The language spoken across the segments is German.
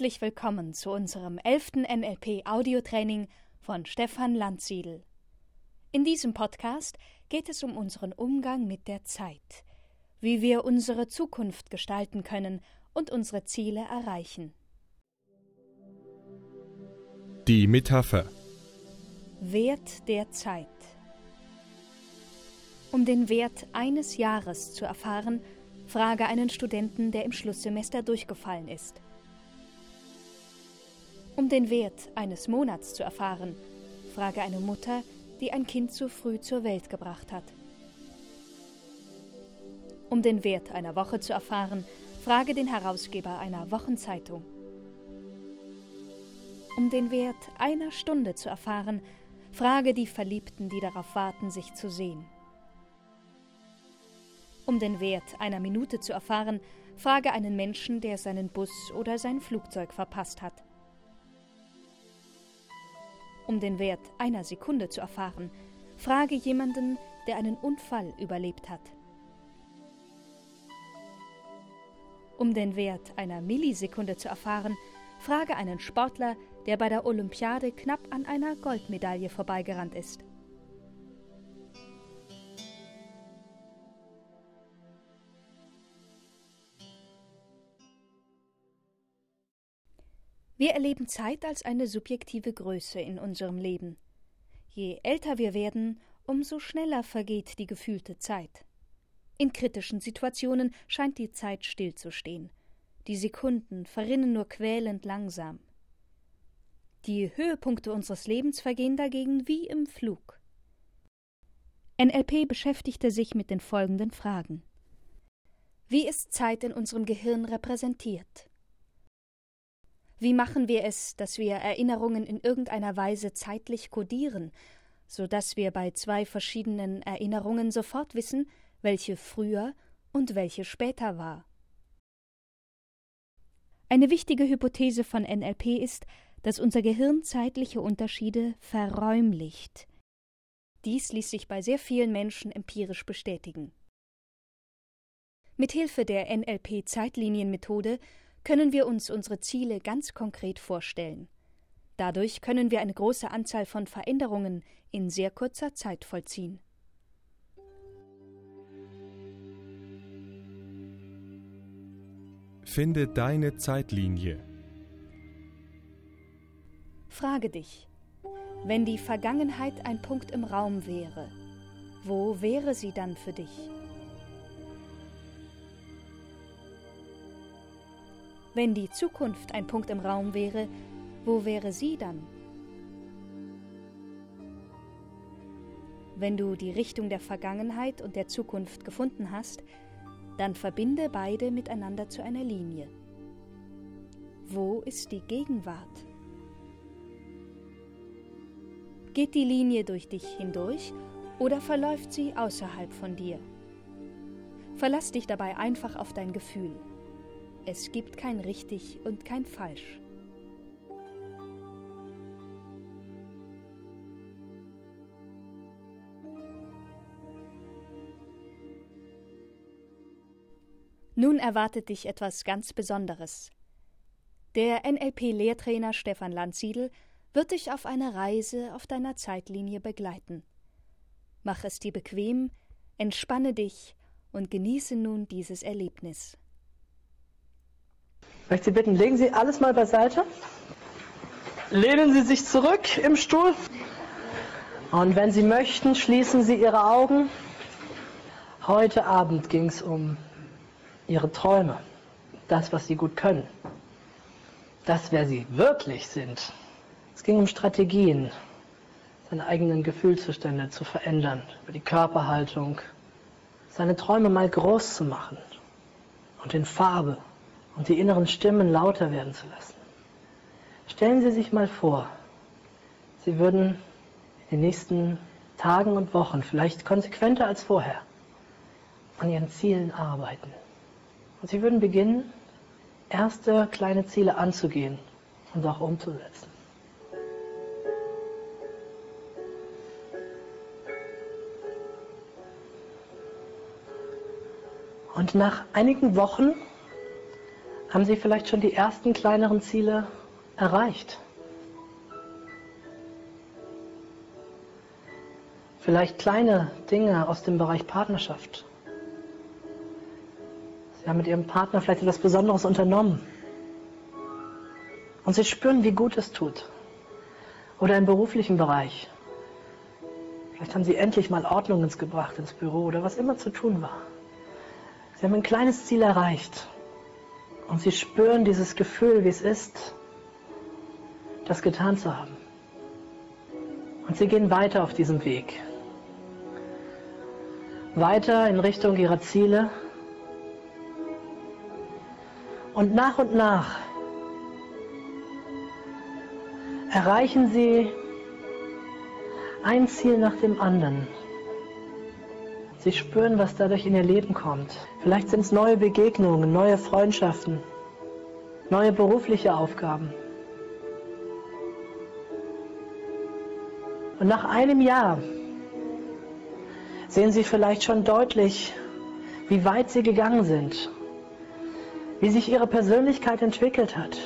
Herzlich willkommen zu unserem elften NLP Audiotraining von Stefan Landsiedel. In diesem Podcast geht es um unseren Umgang mit der Zeit, wie wir unsere Zukunft gestalten können und unsere Ziele erreichen. Die Metapher Wert der Zeit Um den Wert eines Jahres zu erfahren, frage einen Studenten, der im Schlusssemester durchgefallen ist. Um den Wert eines Monats zu erfahren, frage eine Mutter, die ein Kind zu früh zur Welt gebracht hat. Um den Wert einer Woche zu erfahren, frage den Herausgeber einer Wochenzeitung. Um den Wert einer Stunde zu erfahren, frage die Verliebten, die darauf warten, sich zu sehen. Um den Wert einer Minute zu erfahren, frage einen Menschen, der seinen Bus oder sein Flugzeug verpasst hat. Um den Wert einer Sekunde zu erfahren, frage jemanden, der einen Unfall überlebt hat. Um den Wert einer Millisekunde zu erfahren, frage einen Sportler, der bei der Olympiade knapp an einer Goldmedaille vorbeigerannt ist. Wir erleben Zeit als eine subjektive Größe in unserem Leben. Je älter wir werden, umso schneller vergeht die gefühlte Zeit. In kritischen Situationen scheint die Zeit stillzustehen. Die Sekunden verrinnen nur quälend langsam. Die Höhepunkte unseres Lebens vergehen dagegen wie im Flug. NLP beschäftigte sich mit den folgenden Fragen. Wie ist Zeit in unserem Gehirn repräsentiert? Wie machen wir es, dass wir Erinnerungen in irgendeiner Weise zeitlich kodieren, so dass wir bei zwei verschiedenen Erinnerungen sofort wissen, welche früher und welche später war? Eine wichtige Hypothese von NLP ist, dass unser Gehirn zeitliche Unterschiede verräumlicht. Dies ließ sich bei sehr vielen Menschen empirisch bestätigen. Mithilfe der NLP-Zeitlinienmethode können wir uns unsere Ziele ganz konkret vorstellen. Dadurch können wir eine große Anzahl von Veränderungen in sehr kurzer Zeit vollziehen. Finde deine Zeitlinie. Frage dich, wenn die Vergangenheit ein Punkt im Raum wäre, wo wäre sie dann für dich? Wenn die Zukunft ein Punkt im Raum wäre, wo wäre sie dann? Wenn du die Richtung der Vergangenheit und der Zukunft gefunden hast, dann verbinde beide miteinander zu einer Linie. Wo ist die Gegenwart? Geht die Linie durch dich hindurch oder verläuft sie außerhalb von dir? Verlass dich dabei einfach auf dein Gefühl. Es gibt kein richtig und kein falsch. Nun erwartet dich etwas ganz Besonderes. Der NLP-Lehrtrainer Stefan Landsiedel wird dich auf eine Reise auf deiner Zeitlinie begleiten. Mach es dir bequem, entspanne dich und genieße nun dieses Erlebnis. Ich möchte Sie bitten, legen Sie alles mal beiseite. Lehnen Sie sich zurück im Stuhl. Und wenn Sie möchten, schließen Sie Ihre Augen. Heute Abend ging es um Ihre Träume, das, was Sie gut können, das, wer Sie wirklich sind. Es ging um Strategien, seine eigenen Gefühlszustände zu verändern, über die Körperhaltung, seine Träume mal groß zu machen und in Farbe und die inneren Stimmen lauter werden zu lassen. Stellen Sie sich mal vor, Sie würden in den nächsten Tagen und Wochen, vielleicht konsequenter als vorher, an Ihren Zielen arbeiten. Und Sie würden beginnen, erste kleine Ziele anzugehen und auch umzusetzen. Und nach einigen Wochen Haben Sie vielleicht schon die ersten kleineren Ziele erreicht? Vielleicht kleine Dinge aus dem Bereich Partnerschaft. Sie haben mit Ihrem Partner vielleicht etwas Besonderes unternommen. Und Sie spüren, wie gut es tut. Oder im beruflichen Bereich. Vielleicht haben Sie endlich mal Ordnung ins gebracht ins Büro oder was immer zu tun war. Sie haben ein kleines Ziel erreicht. Und Sie spüren dieses Gefühl, wie es ist, das getan zu haben. Und Sie gehen weiter auf diesem Weg. Weiter in Richtung Ihrer Ziele. Und nach und nach erreichen Sie ein Ziel nach dem anderen. Sie spüren, was dadurch in ihr Leben kommt. Vielleicht sind es neue Begegnungen, neue Freundschaften, neue berufliche Aufgaben. Und nach einem Jahr sehen Sie vielleicht schon deutlich, wie weit Sie gegangen sind, wie sich Ihre Persönlichkeit entwickelt hat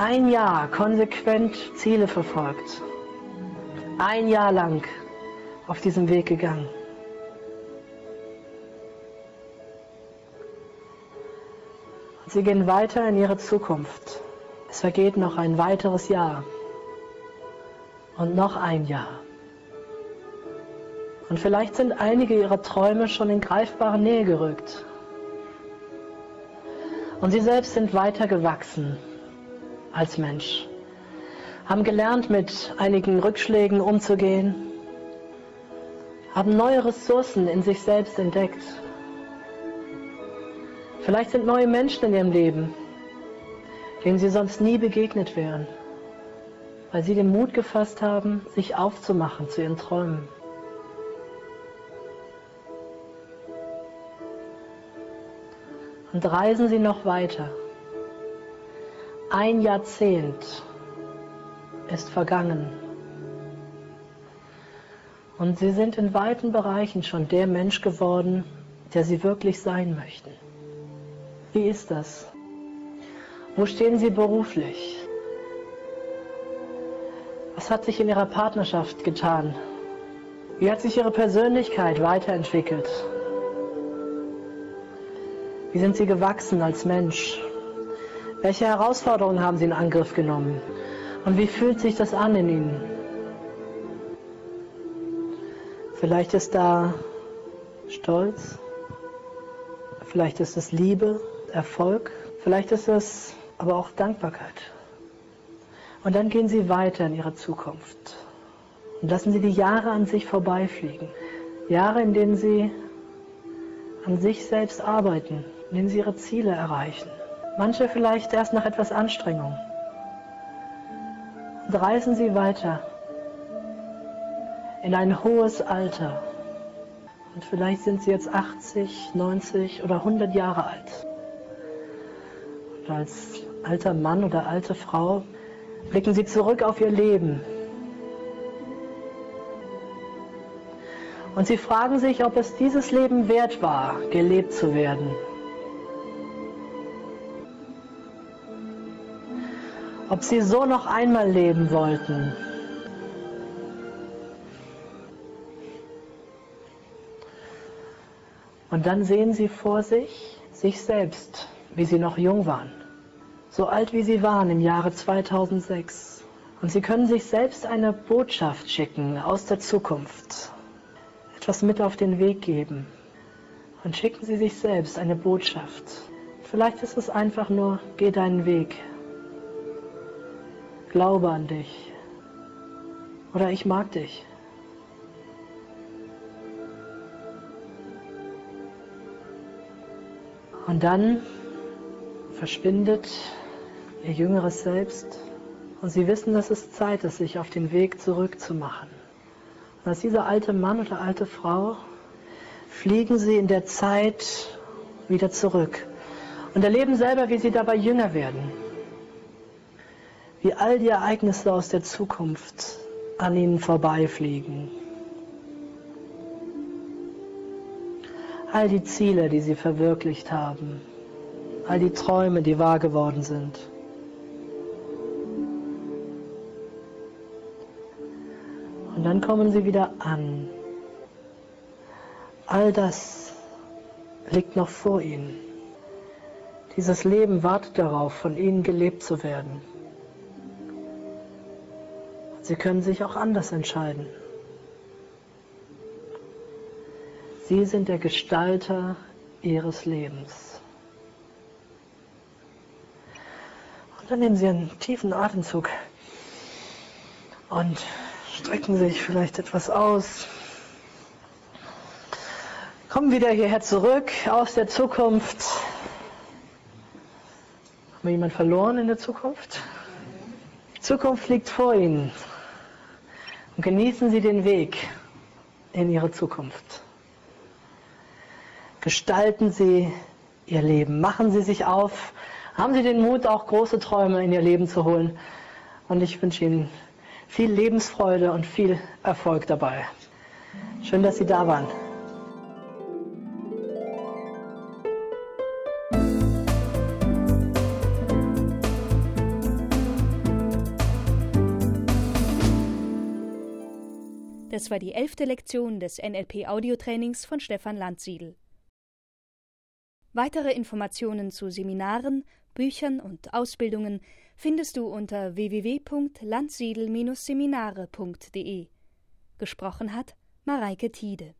ein Jahr konsequent Ziele verfolgt. Ein Jahr lang auf diesem Weg gegangen. Und sie gehen weiter in ihre Zukunft. Es vergeht noch ein weiteres Jahr. Und noch ein Jahr. Und vielleicht sind einige ihrer Träume schon in greifbare Nähe gerückt. Und sie selbst sind weiter gewachsen als Mensch, haben gelernt, mit einigen Rückschlägen umzugehen, haben neue Ressourcen in sich selbst entdeckt. Vielleicht sind neue Menschen in ihrem Leben, denen sie sonst nie begegnet wären, weil sie den Mut gefasst haben, sich aufzumachen zu ihren Träumen. Und reisen sie noch weiter. Ein Jahrzehnt ist vergangen. Und sie sind in weiten Bereichen schon der Mensch geworden, der sie wirklich sein möchten. Wie ist das? Wo stehen sie beruflich? Was hat sich in ihrer Partnerschaft getan? Wie hat sich ihre Persönlichkeit weiterentwickelt? Wie sind sie gewachsen als Mensch? Welche Herausforderungen haben Sie in Angriff genommen? Und wie fühlt sich das an in Ihnen? Vielleicht ist da Stolz, vielleicht ist es Liebe, Erfolg, vielleicht ist es aber auch Dankbarkeit. Und dann gehen Sie weiter in Ihre Zukunft und lassen Sie die Jahre an sich vorbeifliegen. Jahre, in denen Sie an sich selbst arbeiten, in denen Sie Ihre Ziele erreichen. Manche vielleicht erst nach etwas Anstrengung. Und reisen Sie weiter in ein hohes Alter. Und vielleicht sind Sie jetzt 80, 90 oder 100 Jahre alt. Und als alter Mann oder alte Frau blicken Sie zurück auf Ihr Leben. Und Sie fragen sich, ob es dieses Leben wert war, gelebt zu werden. ob sie so noch einmal leben wollten. Und dann sehen sie vor sich sich selbst, wie sie noch jung waren, so alt wie sie waren im Jahre 2006. Und sie können sich selbst eine Botschaft schicken aus der Zukunft, etwas mit auf den Weg geben. Und schicken Sie sich selbst eine Botschaft. Vielleicht ist es einfach nur, geh deinen Weg, glaube an dich. Oder ich mag dich. Und dann verschwindet ihr jüngeres Selbst und sie wissen, dass es Zeit ist, sich auf den Weg zurückzumachen. Und als dieser alte Mann oder alte Frau fliegen sie in der Zeit wieder zurück und erleben selber, wie sie dabei jünger werden wie all die Ereignisse aus der Zukunft an ihnen vorbeifliegen. All die Ziele, die sie verwirklicht haben, all die Träume, die wahr geworden sind. Und dann kommen sie wieder an. All das liegt noch vor ihnen. Dieses Leben wartet darauf, von ihnen gelebt zu werden. Sie können sich auch anders entscheiden. Sie sind der Gestalter ihres Lebens. Und dann nehmen Sie einen tiefen Atemzug und strecken sich vielleicht etwas aus. Kommen wieder hierher zurück aus der Zukunft. Haben wir jemanden verloren in der Zukunft? Die Zukunft liegt vor Ihnen. Und genießen Sie den Weg in Ihre Zukunft. Gestalten Sie Ihr Leben. Machen Sie sich auf. Haben Sie den Mut, auch große Träume in Ihr Leben zu holen. Und ich wünsche Ihnen viel Lebensfreude und viel Erfolg dabei. Schön, dass Sie da waren. Das war die elfte Lektion des NLP Audiotrainings von Stefan Landsiedel. Weitere Informationen zu Seminaren, Büchern und Ausbildungen findest du unter www.landsiedel-seminare.de. Gesprochen hat Mareike Tiede.